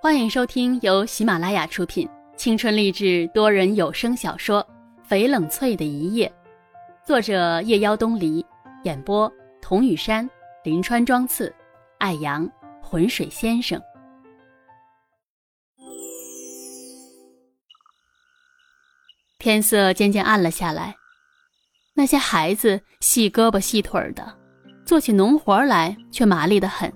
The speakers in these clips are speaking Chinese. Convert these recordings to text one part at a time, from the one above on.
欢迎收听由喜马拉雅出品、青春励志多人有声小说《翡冷翠的一夜》，作者夜妖东篱，演播童雨山、林川、庄次、爱阳、浑水先生。天色渐渐暗了下来，那些孩子细胳膊细腿的，做起农活来却麻利的很。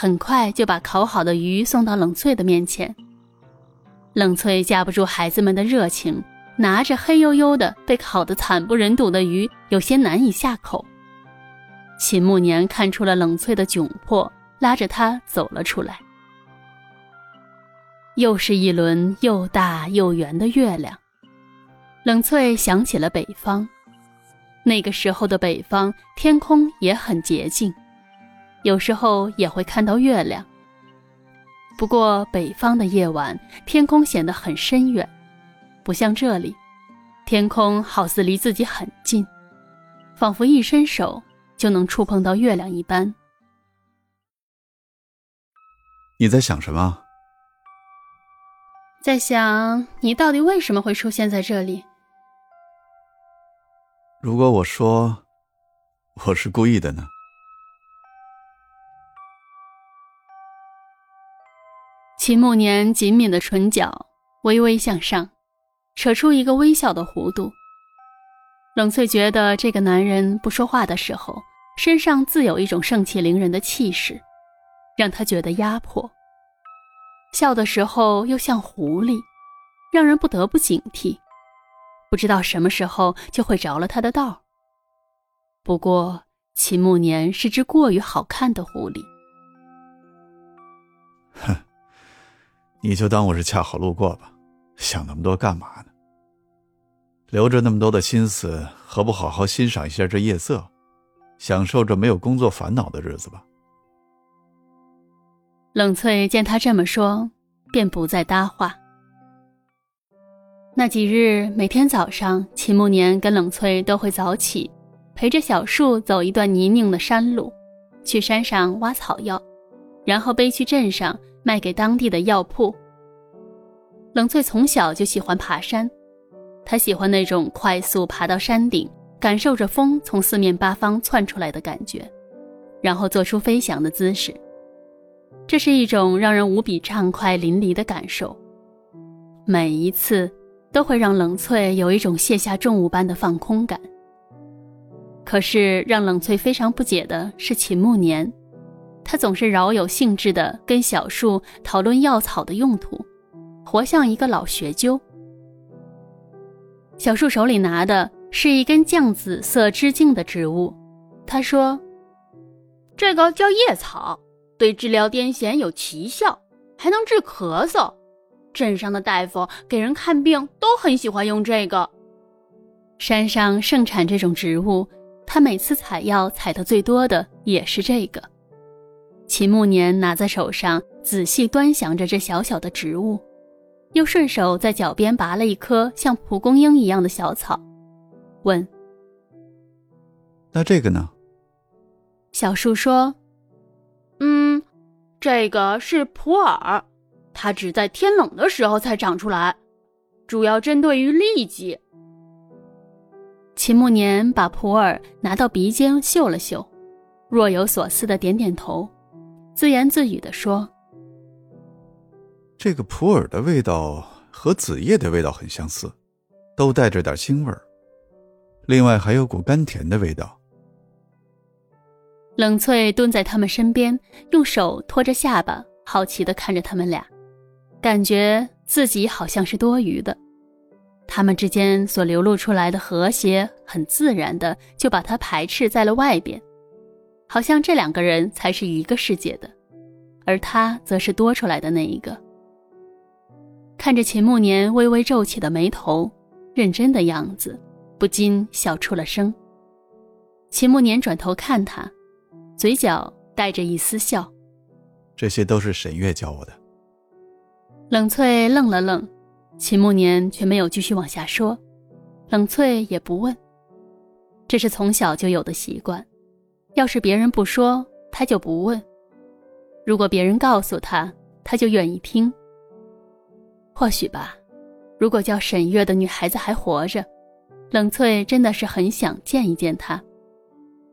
很快就把烤好的鱼送到冷翠的面前。冷翠架不住孩子们的热情，拿着黑黝黝的、被烤得惨不忍睹的鱼，有些难以下口。秦慕年看出了冷翠的窘迫，拉着她走了出来。又是一轮又大又圆的月亮。冷翠想起了北方，那个时候的北方天空也很洁净。有时候也会看到月亮。不过北方的夜晚，天空显得很深远，不像这里，天空好似离自己很近，仿佛一伸手就能触碰到月亮一般。你在想什么？在想你到底为什么会出现在这里？如果我说我是故意的呢？秦慕年紧抿的唇角微微向上，扯出一个微笑的弧度。冷翠觉得这个男人不说话的时候，身上自有一种盛气凌人的气势，让他觉得压迫；笑的时候又像狐狸，让人不得不警惕，不知道什么时候就会着了他的道。不过，秦慕年是只过于好看的狐狸。你就当我是恰好路过吧，想那么多干嘛呢？留着那么多的心思，何不好好欣赏一下这夜色，享受着没有工作烦恼的日子吧？冷翠见他这么说，便不再搭话。那几日，每天早上，秦慕年跟冷翠都会早起，陪着小树走一段泥泞的山路，去山上挖草药，然后背去镇上。卖给当地的药铺。冷翠从小就喜欢爬山，她喜欢那种快速爬到山顶，感受着风从四面八方窜出来的感觉，然后做出飞翔的姿势。这是一种让人无比畅快淋漓的感受，每一次都会让冷翠有一种卸下重物般的放空感。可是让冷翠非常不解的是秦慕年。他总是饶有兴致地跟小树讨论药草的用途，活像一个老学究。小树手里拿的是一根绛紫色枝茎的植物，他说：“这个叫叶草，对治疗癫痫有奇效，还能治咳嗽。镇上的大夫给人看病都很喜欢用这个。山上盛产这种植物，他每次采药采的最多的也是这个。”秦慕年拿在手上，仔细端详着这小小的植物，又顺手在脚边拔了一颗像蒲公英一样的小草，问：“那这个呢？”小树说：“嗯，这个是普洱，它只在天冷的时候才长出来，主要针对于痢疾。”秦慕年把普洱拿到鼻尖嗅了嗅，若有所思的点点头。自言自语的说：“这个普洱的味道和子叶的味道很相似，都带着点腥味儿，另外还有股甘甜的味道。”冷翠蹲在他们身边，用手托着下巴，好奇的看着他们俩，感觉自己好像是多余的。他们之间所流露出来的和谐，很自然的就把他排斥在了外边。好像这两个人才是一个世界的，而他则是多出来的那一个。看着秦慕年微微皱起的眉头，认真的样子，不禁笑出了声。秦慕年转头看他，嘴角带着一丝笑。这些都是沈月教我的。冷翠愣了愣，秦慕年却没有继续往下说，冷翠也不问。这是从小就有的习惯。要是别人不说，他就不问；如果别人告诉他，他就愿意听。或许吧，如果叫沈月的女孩子还活着，冷翠真的是很想见一见她，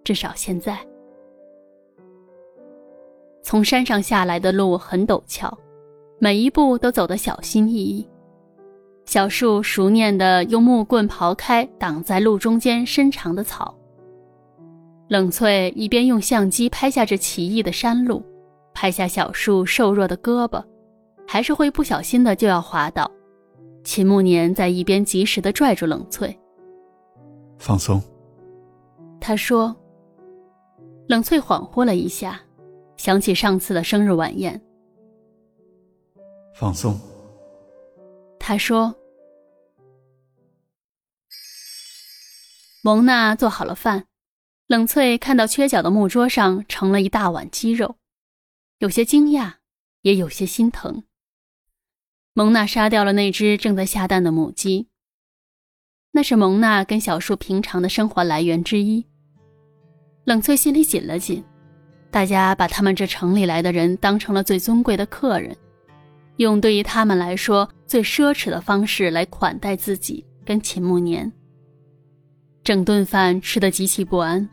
至少现在。从山上下来的路很陡峭，每一步都走得小心翼翼。小树熟练地用木棍刨开挡在路中间伸长的草。冷翠一边用相机拍下这奇异的山路，拍下小树瘦弱的胳膊，还是会不小心的就要滑倒。秦慕年在一边及时的拽住冷翠，放松。他说。冷翠恍惚了一下，想起上次的生日晚宴。放松。他说。蒙娜做好了饭。冷翠看到缺角的木桌上盛了一大碗鸡肉，有些惊讶，也有些心疼。蒙娜杀掉了那只正在下蛋的母鸡，那是蒙娜跟小树平常的生活来源之一。冷翠心里紧了紧，大家把他们这城里来的人当成了最尊贵的客人，用对于他们来说最奢侈的方式来款待自己跟秦慕年。整顿饭吃得极其不安。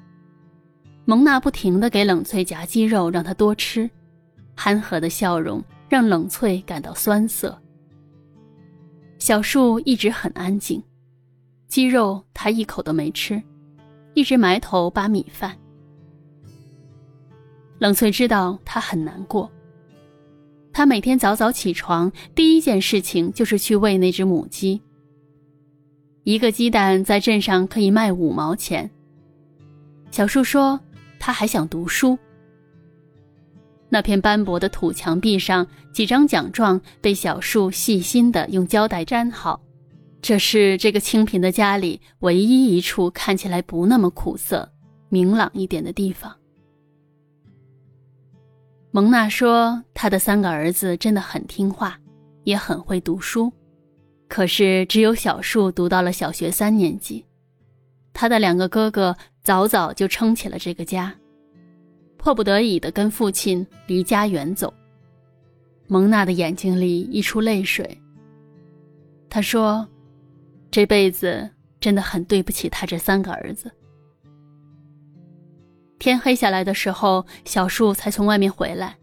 蒙娜不停地给冷翠夹鸡肉，让她多吃，憨和的笑容让冷翠感到酸涩。小树一直很安静，鸡肉他一口都没吃，一直埋头扒米饭。冷翠知道他很难过。他每天早早起床，第一件事情就是去喂那只母鸡。一个鸡蛋在镇上可以卖五毛钱。小树说。他还想读书。那片斑驳的土墙壁上，几张奖状被小树细心的用胶带粘好。这是这个清贫的家里唯一一处看起来不那么苦涩、明朗一点的地方。蒙娜说：“她的三个儿子真的很听话，也很会读书，可是只有小树读到了小学三年级。”他的两个哥哥早早就撑起了这个家，迫不得已的跟父亲离家远走。蒙娜的眼睛里溢出泪水。他说：“这辈子真的很对不起他这三个儿子。”天黑下来的时候，小树才从外面回来。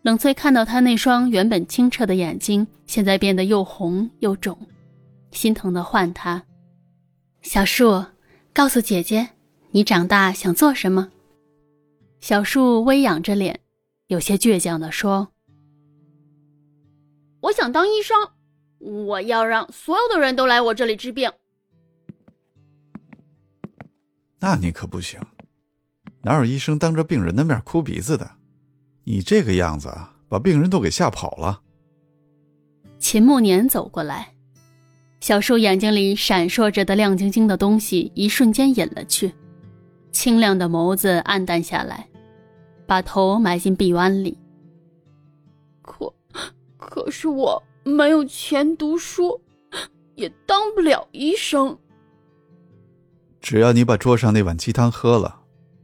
冷翠看到他那双原本清澈的眼睛，现在变得又红又肿，心疼的唤他。小树，告诉姐姐，你长大想做什么？小树微仰着脸，有些倔强的说：“我想当医生，我要让所有的人都来我这里治病。”那你可不行，哪有医生当着病人的面哭鼻子的？你这个样子，把病人都给吓跑了。秦慕年走过来。小树眼睛里闪烁着的亮晶晶的东西，一瞬间隐了去，清亮的眸子暗淡下来，把头埋进臂弯里。可，可是我没有钱读书，也当不了医生。只要你把桌上那碗鸡汤喝了，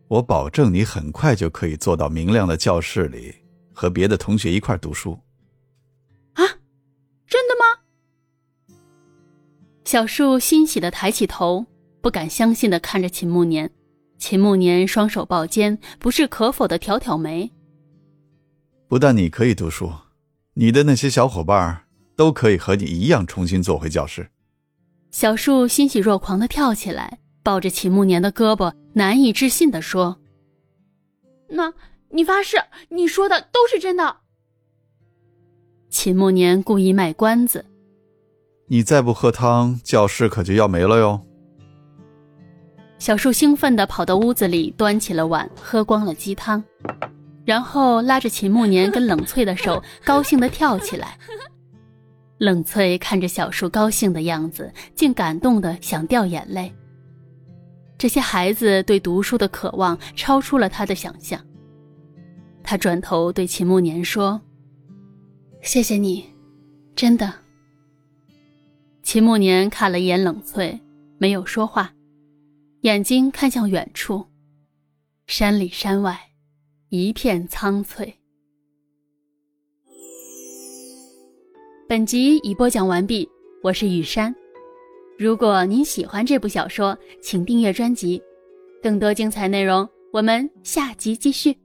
我保证你很快就可以坐到明亮的教室里，和别的同学一块读书。啊，真的吗小树欣喜的抬起头，不敢相信的看着秦慕年。秦慕年双手抱肩，不置可否的挑挑眉。不但你可以读书，你的那些小伙伴都可以和你一样重新坐回教室。小树欣喜若狂的跳起来，抱着秦慕年的胳膊，难以置信的说：“那你发誓，你说的都是真的？”秦慕年故意卖关子。你再不喝汤，教室可就要没了哟。小树兴奋地跑到屋子里，端起了碗，喝光了鸡汤，然后拉着秦慕年跟冷翠的手，高兴地跳起来。冷翠看着小树高兴的样子，竟感动得想掉眼泪。这些孩子对读书的渴望超出了他的想象。他转头对秦慕年说：“谢谢你，真的。”秦慕年看了一眼冷翠，没有说话，眼睛看向远处，山里山外，一片苍翠。本集已播讲完毕，我是雨山。如果您喜欢这部小说，请订阅专辑，更多精彩内容我们下集继续。